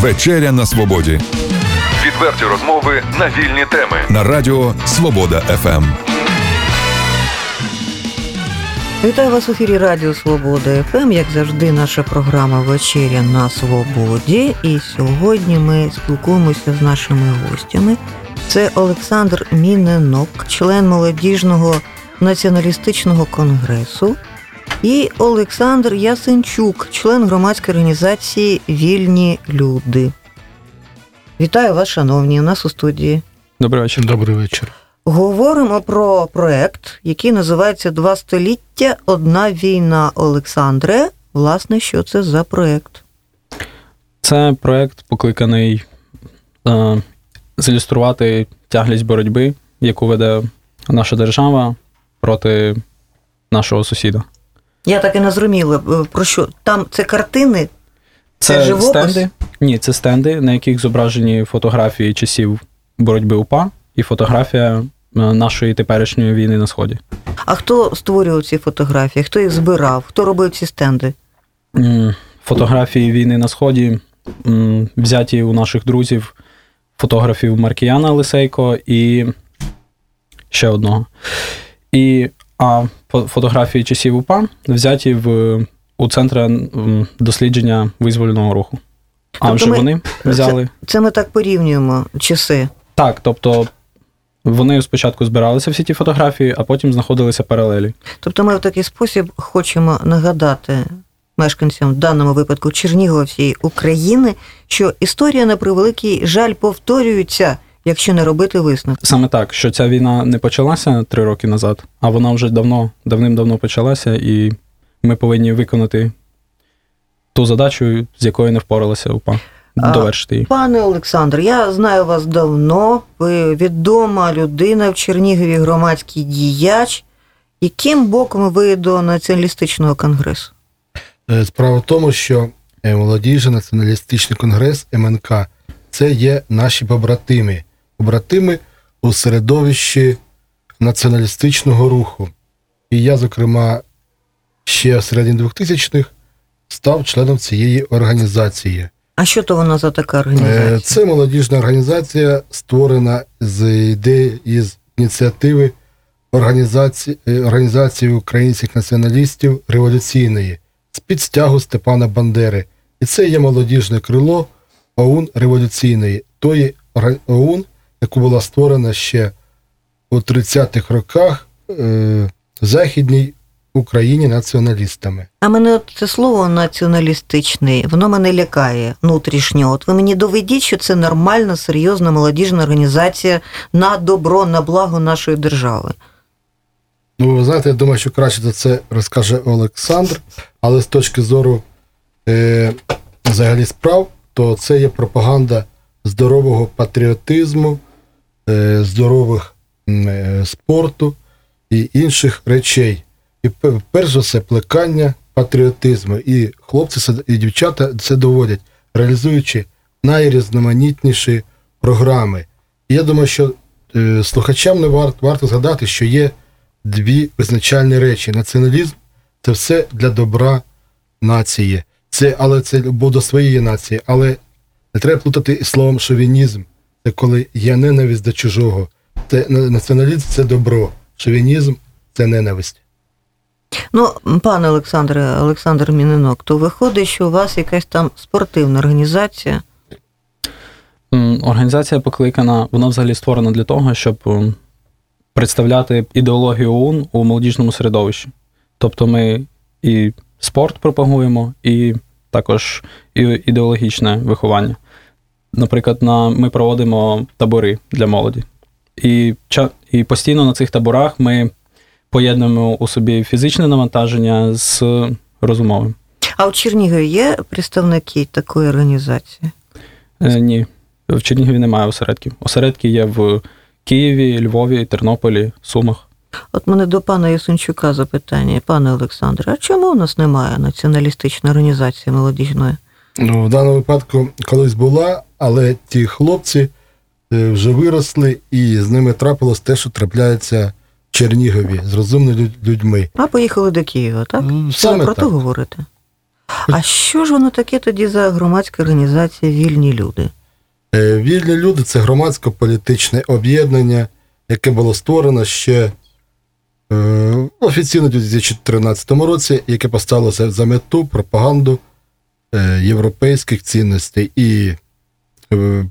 Вечеря на свободі Відверті розмови на вільні теми. на радіо Свобода. ФМ. Вітаю вас в ефірі Радіо Свобода ФМ. Як завжди, наша програма Вечеря на свободі. І сьогодні ми спілкуємося з нашими гостями. Це Олександр Міненок, член молодіжного націоналістичного конгресу, і Олександр Ясенчук, член громадської організації Вільні люди. Вітаю вас, шановні, у нас у студії. Добрий вечір. Добрий вечір. Говоримо про проект, який називається Два століття, одна війна Олександре. Власне, що це за проект? Це проект покликаний е, зілюструвати тяглість боротьби, яку веде наша держава проти нашого сусіда. Я так і не зрозуміла, е, про що там це картини. Це живопис? стенди. Ні, це стенди, на яких зображені фотографії часів боротьби УПА і фотографія е, нашої теперішньої війни на сході. А хто створював ці фотографії? Хто їх збирав? Хто робив ці стенди? Фотографії війни на сході взяті у наших друзів, фотографів Маркіяна Лисейко і ще одного. І, а фо- фотографії часів УПА взяті в, у Центр дослідження визвольного руху. А Тобто вже ми- вони взяли. Це ми так порівнюємо часи. Так, тобто вони спочатку збиралися всі ті фотографії, а потім знаходилися паралелі. Тобто ми в такий спосіб хочемо нагадати мешканцям, в даному випадку Чернігова всієї України, що історія на превеликий жаль повторюється, якщо не робити висновки. Саме так, що ця війна не почалася три роки назад, а вона вже давно, давним-давно почалася, і ми повинні виконати ту задачу, з якою не впоралася УПА. Довершити її. Пане Олександр, я знаю вас давно. Ви відома людина в Чернігові, громадський діяч. Яким боком ви до націоналістичного конгресу? Е, Справа в тому, що е, молодіжний націоналістичний конгрес МНК це є наші побратими. Побратими у середовищі націоналістичного руху. І я, зокрема, ще в середині 2000-х став членом цієї організації. А що то вона за така Е, організація? Це молодіжна організація, створена з ідеї із ініціативи організації, е, організації українських націоналістів революційної з під стягу Степана Бандери. І це є молодіжне крило ОУН революційної, тої ОУН, яку була створена ще у 30-х роках е, Західній Україні націоналістами. А мене це слово націоналістичний, воно мене лякає внутрішньо. От ви мені доведіть, що це нормальна, серйозна молодіжна організація на добро, на благо нашої держави. Ну, ви знаєте, я думаю, що краще за це розкаже Олександр, але з точки зору е, взагалі справ, то це є пропаганда здорового патріотизму, здорових е, спорту і інших речей. І пе- перш за все, плекання патріотизму. І хлопці і дівчата це доводять, реалізуючи найрізноманітніші програми. І я думаю, що е, слухачам не варто, варто згадати, що є дві визначальні речі. Націоналізм це все для добра нації. Це, але це любов до своєї нації. Але не треба плутати із словом шовінізм. Це коли є ненависть до чужого. Це націоналізм це добро. Шовінізм це ненависть. Ну, пане Олександре, Олександр Мінинок, то виходить, що у вас якась там спортивна організація. Організація покликана, вона взагалі створена для того, щоб представляти ідеологію ОУН у молодіжному середовищі. Тобто ми і спорт пропагуємо, і також і ідеологічне виховання. Наприклад, на, ми проводимо табори для молоді. І, і постійно на цих таборах ми поєднуємо у собі фізичне навантаження з розумовим. А в Чернігові є представники такої організації? Е, ні, в Чернігові немає осередків. Осередки є в Києві, Львові, Тернополі, Сумах. От мене до пана Ясунчука запитання, пане Олександре, а чому у нас немає націоналістичної організації молодіжної? Ну, в даному випадку колись була, але ті хлопці е, вже виросли, і з ними трапилось те, що трапляється в Чернігові з розумними людьми. А поїхали до Києва, так? Саме про так. то говорите? А що ж воно таке тоді за громадська організація Вільні люди? Е, Вільні люди це громадсько-політичне об'єднання, яке було створено ще е, офіційно у 2013 році, яке поставило за- мету пропаганду європейських цінностей і, е,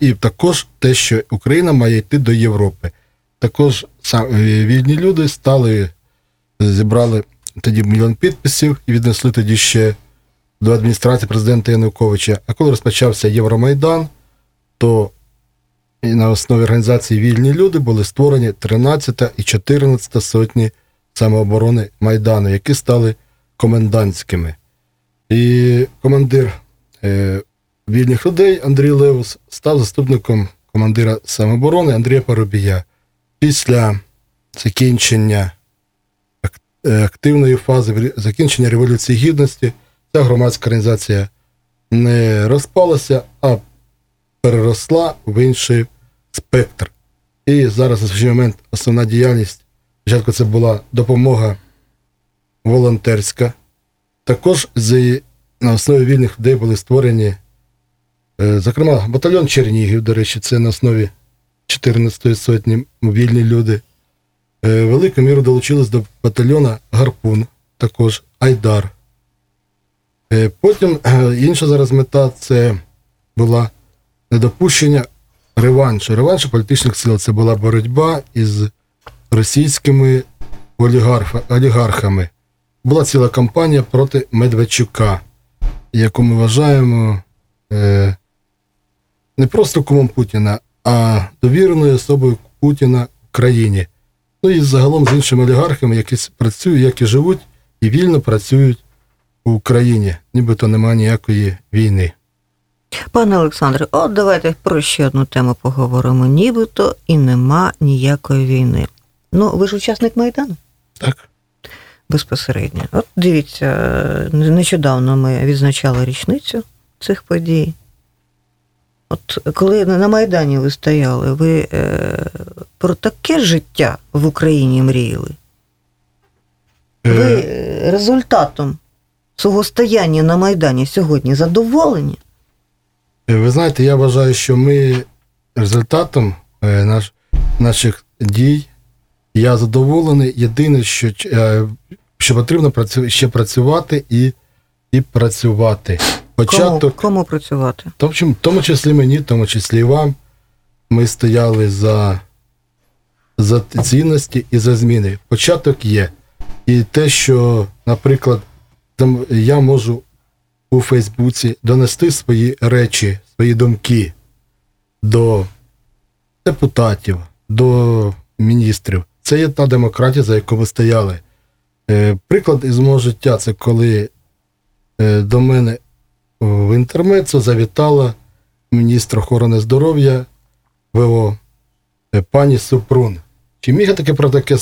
і також те, що Україна має йти до Європи. Також е, вільні люди стали, зібрали тоді мільйон підписів і віднесли тоді ще до адміністрації президента Януковича. А коли розпочався Євромайдан, то на основі організації Вільні люди були створені 13 і 14 сотні самооборони Майдану, які стали комендантськими. І командир е, вільних людей Андрій Леус став заступником командира самооборони Андрія Парубія. Після закінчення е, активної фази закінчення Революції Гідності ця громадська організація не розпалася, а переросла в інший спектр. І зараз на сьогоднішній момент основна діяльність. Спочатку це була допомога волонтерська. Також з, на основі вільних людей були створені, е, зокрема, батальйон Чернігів, до речі, це на основі 14-ї сотні вільні люди. Е, Велику міру долучились до батальйона Гарпун, також Айдар. Е, Потім інша зараз мета це була недопущення реваншу. Реваншу політичних сил це була боротьба із російськими олігархами. Була ціла кампанія проти Медведчука, яку ми вважаємо е, не просто кумом Путіна, а довіреною особою Путіна в країні. Ну і загалом з іншими олігархами, які працюють, які живуть і вільно працюють в Україні, нібито немає ніякої війни. Пане Олександре, от давайте про ще одну тему поговоримо. Нібито і нема ніякої війни. Ну, ви ж учасник Майдану? Так? Безпосередньо. От дивіться, е, нещодавно ми відзначали річницю цих подій. От коли на Майдані ви стояли, ви е, про таке життя в Україні мріяли? Ви Е, результатом свого стояння на Майдані сьогодні задоволені? Ви знаєте, я вважаю, що ми результатом наш, наших дій я задоволений. Єдине, що, е, що потрібно ще працювати і, і працювати. Початок, кому працювати? в тому, в тому числі мені, в тому числі і вам, ми стояли за, за цінності і за зміни. Початок є. І те, що, наприклад, там я можу у Фейсбуці донести свої речі, свої думки до депутатів, до міністрів. Це є та демократія, за яку ми стояли. Е, приклад із мого життя це коли е, до мене в інтермецо завітала міністр охорони здоров'я ВО е, пані Супрун. Чи міг таке про таке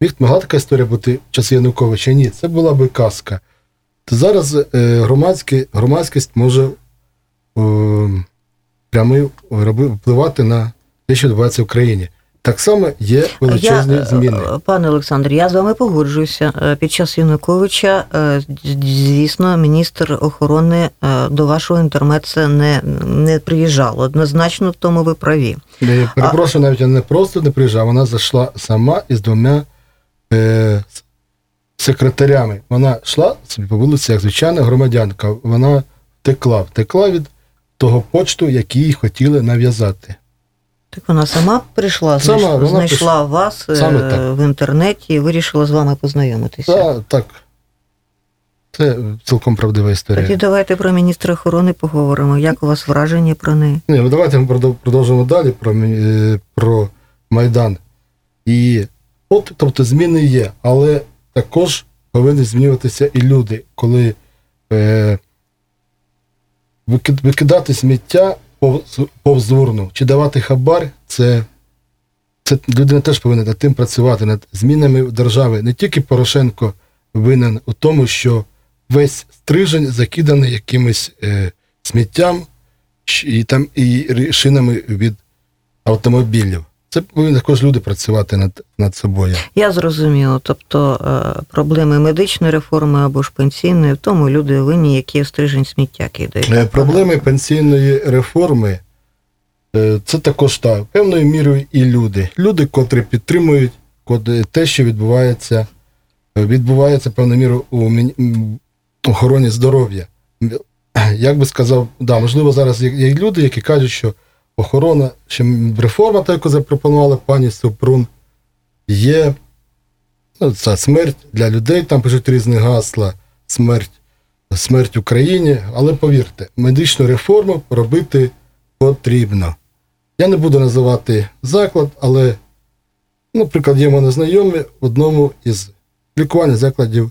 міг могла така історія бути в часи Януковича? Ні, це була би казка. То зараз громадські, громадськість може прямий впливати на те, що відбувається в країні. Так само є величезні я, е, зміни. Пане Олександр, я з вами погоджуюся. Е, Під час Януковича, е, звісно, міністр охорони е, до вашого інтермецу не, не приїжджав. Однозначно в тому ви праві. Я перепрошую, навіть вона не просто не приїжджала, вона зайшла сама із двома е, секретарями. Вона йшла собі по вулиці, як звичайна громадянка. Вона втекла, втекла від того почту, який їй хотіли нав'язати. Так вона сама прийшла, Сама, знайшла, вона знайшла прийшла. вас е, Саме так. в інтернеті і вирішила з вами познайомитися. Та, так. Це цілком правдива історія. Тоді давайте про міністра охорони поговоримо. Як у вас враження про неї? Ні, ну давайте ми продов- продовжимо далі про, мі- е, про Майдан. І от, тобто, зміни є, але також повинні змінюватися і люди, коли е, викид- викидати сміття повз, чи давати хабар, це, це людина теж повинна над тим працювати, над змінами держави. Не тільки Порошенко винен у тому, що весь стрижень закиданий якимось е, сміттям, і там і шинами від автомобілів. Це повинні також люди працювати над, над собою. Я зрозуміла. Тобто е, проблеми медичної реформи або ж пенсійної, в тому люди винні, які стрижень сміття кидають. Е, Проблеми пенсійної реформи е, це також так, певною мірою і люди. Люди, котрі підтримують те, що відбувається, відбувається певною мірою у охороні здоров'я. Як би сказав, да, можливо, зараз є люди, які кажуть, що охорона, що реформа, та, яку запропонувала пані Супрун, є ну, це смерть для людей, там пишуть різні гасла, смерть смерть Україні, але повірте, медичну реформу робити потрібно. Я не буду називати заклад, але, наприклад, є мене знайомі в одному із лікувальних закладів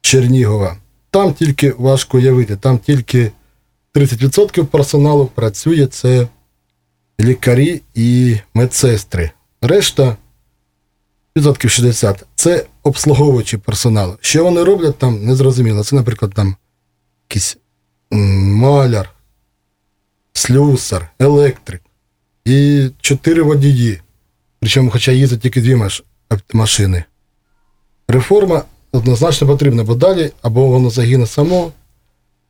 Чернігова. Там тільки важко уявити, там тільки 30% персоналу працює це лікарі і медсестри. Решта відсотків 60 це обслуговуючий персонал. Що вони роблять там, незрозуміло. Це, наприклад, там якийсь маляр, слюсар, електрик і чотири водії. Причому, хоча їздять тільки дві машини. Реформа однозначно потрібна, бо далі або воно загине само,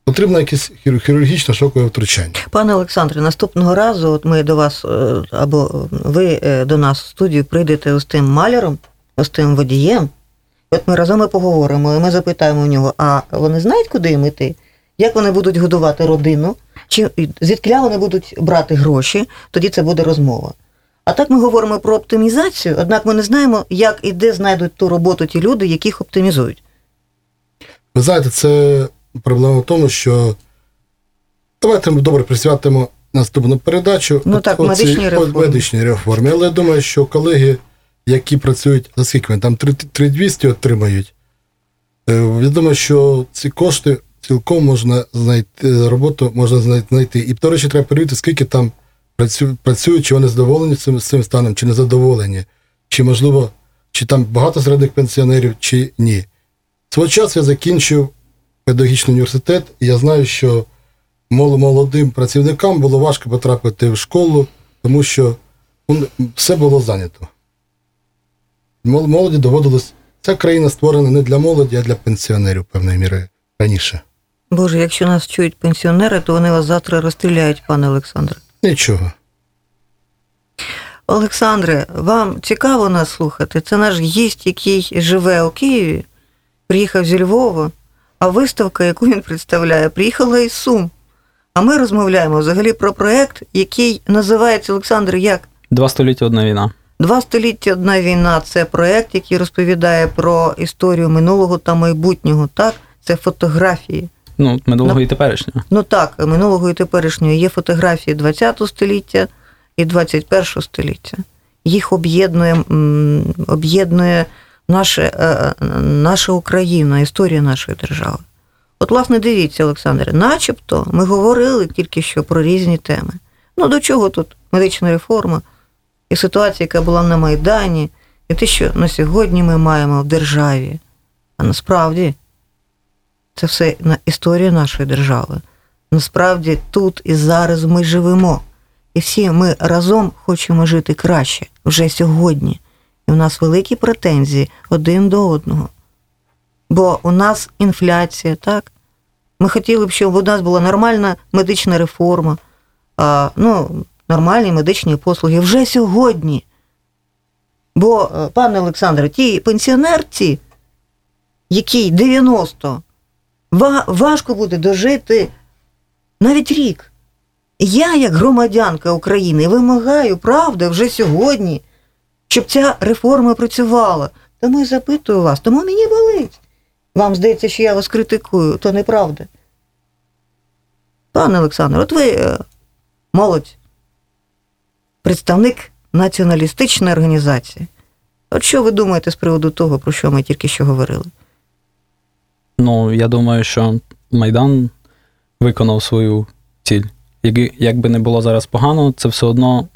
потрібно якесь хірургічне шокове втручання. Пане Олександре, наступного разу от ми до вас е, або ви е, до нас в студію прийдете з тим маляром, з тим водієм. От ми разом і поговоримо, і ми запитаємо у нього, а вони знають, куди їм іти? Як вони будуть годувати родину? Чи звідкля вони будуть брати гроші? Тоді це буде розмова. А так ми говоримо про оптимізацію, однак ми не знаємо, як і де знайдуть ту роботу ті люди, яких оптимізують. Ви знаєте, це проблема в тому, що давайте ми добре присвятимо наступну передачу Ну так, медичній от реформі. медичній реформі. Але я думаю, що колеги, які працюють, за скільки вони там 3 3200 отримають, е, я думаю, що ці кошти цілком можна знайти, роботу можна знай- знайти. І, до речі, треба перевірити, скільки там працюють, чи вони задоволені цим, цим станом, чи не задоволені, чи можливо, чи там багато серед них пенсіонерів, чи ні. Свого часу я закінчив педагогічний університет, і я знаю, що молодим працівникам було важко потрапити в школу, тому що все було зайнято. Молоді доводилось. Ця країна створена не для молоді, а для пенсіонерів певною мірою раніше. Боже, якщо нас чують пенсіонери, то вони вас завтра розстріляють, пане Олександре. Нічого. Олександре, вам цікаво нас слухати? Це наш гість, який живе у Києві, приїхав зі Львова, а виставка, яку він представляє, приїхала із Сум. А ми розмовляємо взагалі про проект, який називається Олександр як Два століття одна війна. Два століття одна війна. Це проект, який розповідає про історію минулого та майбутнього. Так, це фотографії. Ну, минулого Ну, і теперішнього. Ну так, минулого і теперішнього є фотографії 20 століття і 21 століття. Їх об'єднує, об'єднує наше, е, е, наша Україна, історія нашої держави. От, власне, дивіться, Олександре, начебто ми говорили тільки що про різні теми. Ну, до чого тут медична реформа і ситуація, яка була на Майдані, і те, що на сьогодні ми маємо в державі. А насправді це все історія нашої держави. Насправді тут і зараз ми живемо. І всі ми разом хочемо жити краще вже сьогодні. І у нас великі претензії один до одного. Бо у нас інфляція, так? Ми хотіли б, щоб у нас була нормальна медична реформа, а, ну, нормальні медичні послуги вже сьогодні. Бо, е, пане Олександре, ті пенсіонерці, якій 90, важко буде дожити навіть рік. Я, як громадянка України, вимагаю правди вже сьогодні, щоб ця реформа працювала. Тому і запитую вас, тому мені болить. Вам здається, що я вас критикую, то неправда. Пане Олександр, от ви е, молодь, представник націоналістичної організації. От що ви думаєте з приводу того, про що ми тільки що говорили? Ну, я думаю, що Майдан виконав свою ціль. Як би не було зараз погано, це все одно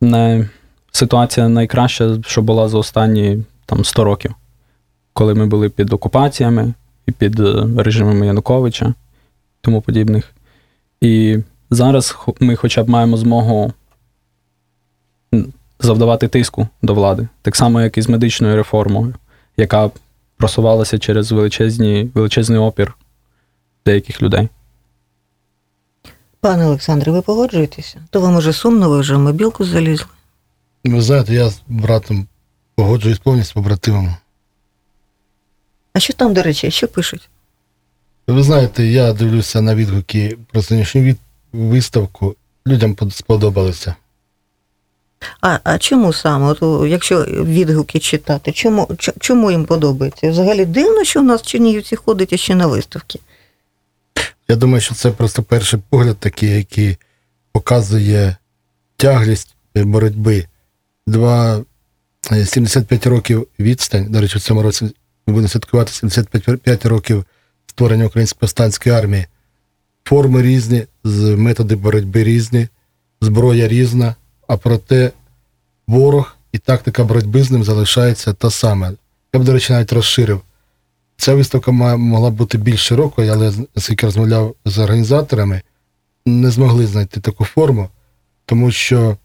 не ситуація найкраща, що була за останні там, 100 років, коли ми були під окупаціями і під е, режимами Януковича тому подібних. І зараз ми хоча б маємо змогу завдавати тиску до влади, так само, як і з медичною реформою, яка просувалася через величезні, величезний опір деяких людей. Пане Олександре, ви погоджуєтеся? То вам уже сумно, ви вже в мобілку залізли. Ви знаєте, я з братом погоджуюсь повністю побратимом. А що там, до речі, що пишуть? Ви знаєте, я дивлюся на відгуки про сьогоднішню від... виставку. Людям под- сподобалося. А, а чому саме? От, якщо відгуки читати, чому, чому їм подобається? Взагалі дивно, що в нас Чернігівці ходить ще на виставки. Я думаю, що це просто перший погляд такий, який показує тяглість боротьби. Два е, 75 років відстань. До речі, в цьому році ми будемо святкувати 75 років створення української повстанської армії. Форми різні, методи боротьби різні, зброя різна, а проте ворог і тактика боротьби з ним залишається та сама. Я б, до речі, навіть розширив. Ця виставка могла бути більш широкою, але оскільки розмовляв з організаторами, не змогли знайти таку форму, тому що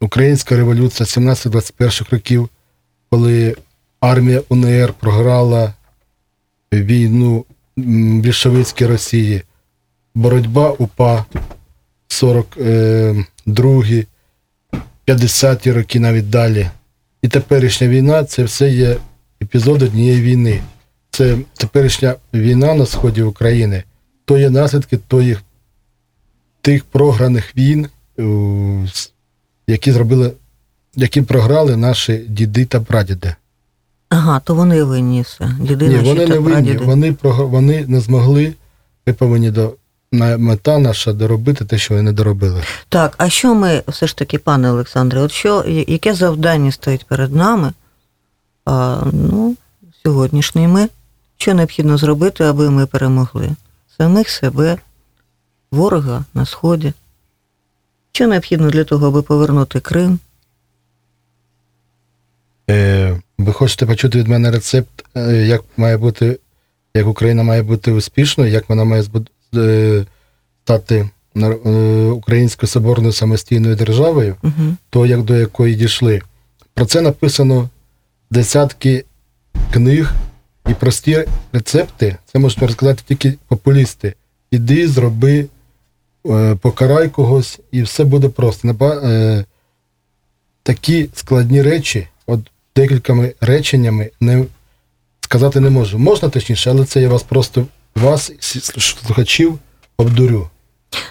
українська революція 17-21 років, коли армія УНР програла війну більшовицькій Росії, боротьба УПА 42 50-ті роки навіть далі. І теперішня війна це все є епізод однієї війни. Це теперішня війна на сході України, то є наслідки тої, тих програних війн, е, які зробили, які програли наші діди та прадіди. Ага, то вони винні все. Діди Ні, вони та не винні, прадіди. вони, вони не змогли, ми повинні до мета наша доробити те, що вони не доробили. Так, а що ми все ж таки, пане Олександре, от що, яке завдання стоїть перед нами? А, ну, сьогоднішніми, що необхідно зробити, аби ми перемогли? Самих себе, ворога на Сході. Що необхідно для того, аби повернути Крим? Е, ви хочете почути від мене рецепт, е, як має бути, як Україна має бути успішною, як вона має е, стати е, українською соборною самостійною державою, Угу. то як до якої дійшли. Про це написано десятки книг і прості рецепти. Це можуть розказати тільки популісти. Іди, зроби, покарай когось, і все буде просто. Е, Такі складні речі, от декількома реченнями не сказати не можу. Можна точніше, але це я вас просто вас, слухачів, обдурю.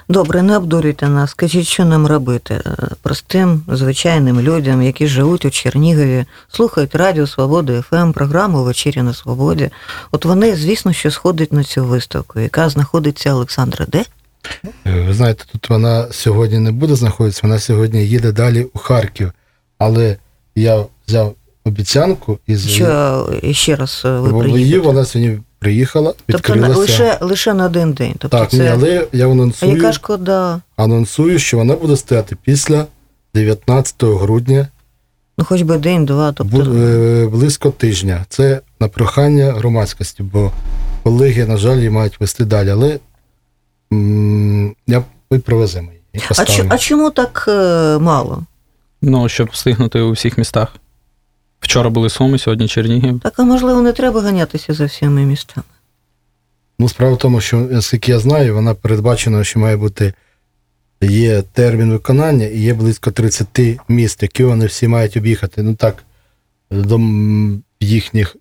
Добре, не обдурюйте нас. Скажіть, що нам робити Е, простим, звичайним людям, які живуть у Чернігові, слухають Радіо Свобода ФМ, програму Вечеря на Свободі. От вони, звісно, що сходять на цю виставку, яка знаходиться Олександра, де? Ви знаєте, тут вона сьогодні не буде знаходитися, вона сьогодні їде далі у Харків. Але я взяв обіцянку із Що ще раз е, ви приїдете? вона сьогодні приїхала, Тобто лише, лише на один день. Тобто так, це... ні, але я А анонсую, яка шкода? анонсую, що вона буде стояти після 19 грудня, Ну, хоч би день-два. Тобто... е, близько тижня. Це на прохання громадськості, бо колеги, на жаль, її мають вести далі. Але я, ми привеземо її. а, чо- а чому так е, мало? Ну, щоб встигнути у всіх містах. Вчора були Суми, сьогодні Чернігів. Так, а можливо, не треба ганятися за всіми містами. Ну, справа в тому, що, наскільки я знаю, вона передбачена, що має бути є термін виконання і є близько 30 міст, які вони всі мають об'їхати. Ну так, до їхніх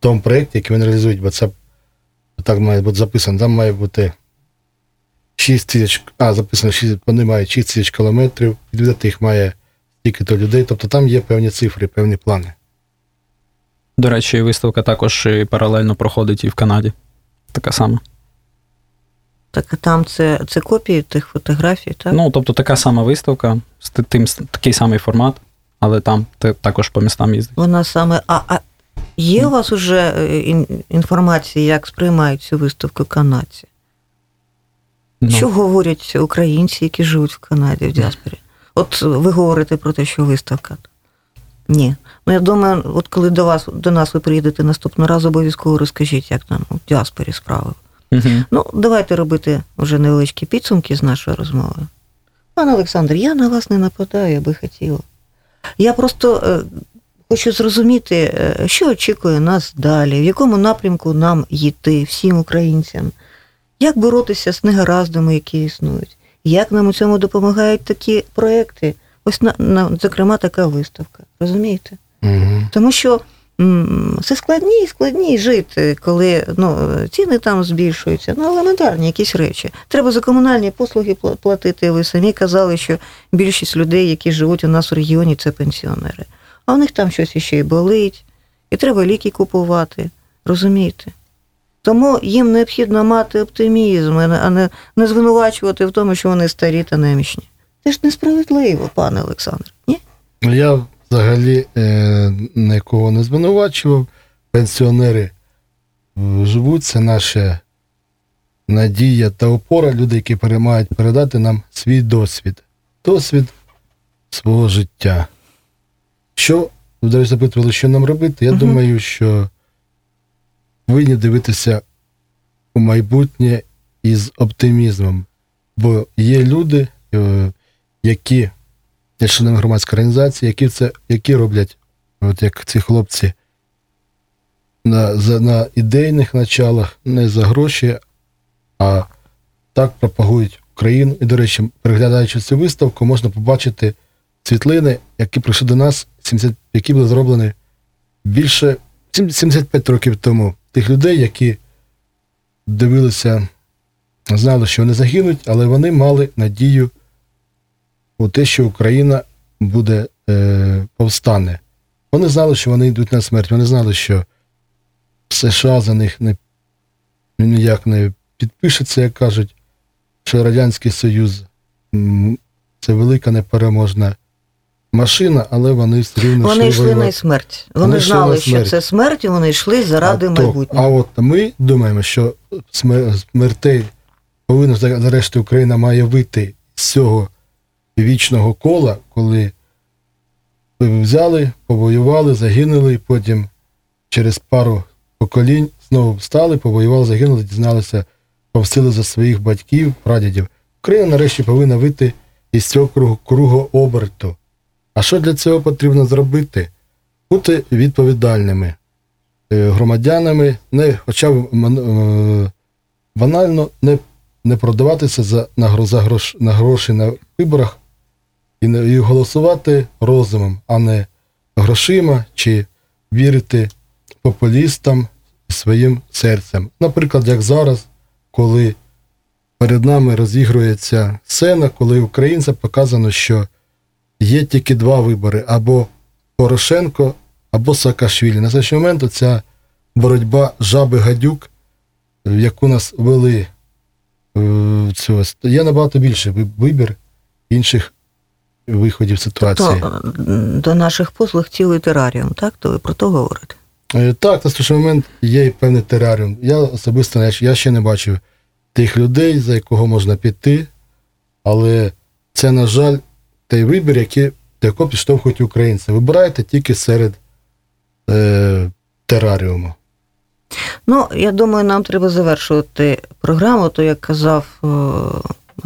тому проєкті, який вони реалізують, бо це так має бути записано. Там має бути 6 тисяч, а, записано, 6, вони мають 6 тисяч кілометрів, відвідати їх має стільки-то людей. Тобто там є певні цифри, певні плани. До речі, виставка також і паралельно проходить і в Канаді. Така сама. Так а там це, це копії тих фотографій, так? Ну, тобто така сама виставка, з тим, такий самий формат, але там те- також по містам їздить. Вона саме. А, а є у вас уже е, інформація, як сприймають цю виставку канадці? Ну, Що говорять українці, які живуть в Канаді в діаспорі? От ви говорите про те, що виставка. Ні. Ну я думаю, от коли до вас до нас ви приїдете наступного разу, обов'язково розкажіть, як там у діаспорі справи. Мгм. Ну, давайте робити вже невеличкі підсумки з нашої розмови. Пане Олександр, я на вас не нападаю, я би хотіла. Я просто е, хочу зрозуміти, е, що очікує нас далі, в якому напрямку нам йти, всім українцям, як боротися з негараздами, які існують, як нам у цьому допомагають такі проекти. Ось на, на зокрема така виставка. Розумієте? Угу. Тому що м, все складні і складні жити, коли ну, ціни там збільшуються. Ну, елементарні якісь речі. Треба за комунальні послуги пла- платити. Ви самі казали, що більшість людей, які живуть у нас в регіоні, це пенсіонери. А у них там щось іще і болить, і треба ліки купувати. Розумієте? Тому їм необхідно мати оптимізм, а не- не, звинувачувати в тому, що вони старі та немічні. Це ж несправедливо, пане Олександр. Ні? Я взагалі е, нікого не звинувачував. Пенсіонери живуть, це наша надія та опора, люди, які переймають передати нам свій досвід, досвід свого життя. Що, ви запитували, що нам робити? Я Мгм. думаю, що повинні дивитися у майбутнє із оптимізмом. Бо є люди, е, які є члени громадської організації, які це які роблять, от як ці хлопці, на, за, на ідейних началах, не за гроші, а так пропагують Україну. І, до речі, переглядаючи цю виставку, можна побачити світлини, які прийшли до нас, 70, які були зроблені більше 75 років тому. Тих людей, які дивилися, знали, що вони загинуть, але вони мали надію у те, що Україна буде е, повстане. Вони знали, що вони йдуть на смерть. Вони знали, що США за них не, ніяк не підпишеться, як кажуть, що Радянський Союз це велика непереможна машина, але вони все рівно Вони йшли воювати. на смерть. Вони, Вони знали, що смерть. це смерть, і вони йшли заради а, то- майбутнього. а от ми думаємо, що смертей повинна за- Україна має вийти з цього вічного кола, коли взяли, повоювали, загинули, і потім через пару поколінь знову встали, повоювали, загинули, дізналися, повсили за своїх батьків, прадідів. Україна нарешті повинна вийти із цього кругу, кругу оберту. А що для цього потрібно зробити? Бути відповідальними е, громадянами, не, хоча б е, банально не, не продаватися за, на, за грош, на гроші на виборах і, не, і голосувати розумом, а не грошима чи вірити популістам своїм серцем. Наприклад, як зараз, коли перед нами розігрується сцена, коли українцям показано, що є тільки два вибори: або Порошенко, або Саакашвілі. На цей момент ця боротьба жаби гадюк, яку нас вели е, цього, є набагато більше вибір інших виходів ситуації. То е, до наших послуг цілий тераріум, так? То ви про то говорите? Е, Так, на той момент є і певний тераріум. Я особисто я, я ще не бачив тих людей, за якого можна піти, але це, на жаль, той вибір, який, до якого підштовхують українці. Вибирайте тільки серед е, тераріуму. Ну, я думаю, нам треба завершувати програму, то як казав е,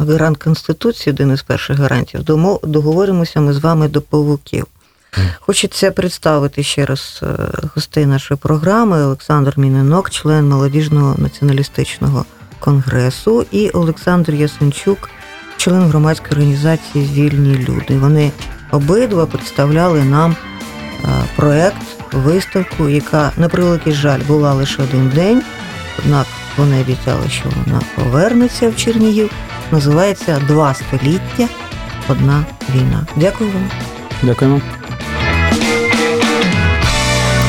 гарант Конституції, один із перших гарантів, договоримося ми з вами до павуків. Хочеться представити ще раз е, гостей нашої програми Олександр Мінинок, член молодіжного націоналістичного конгресу, і Олександр Ясенчук, член громадської організації Вільні люди. Вони обидва представляли нам е, проект, виставку, яка, на превеликий жаль, була лише один день. Однак вони обіцяли, що вона повернеться в Чернігів. Називається Два століття, одна війна. Дякую вам. Дякуємо.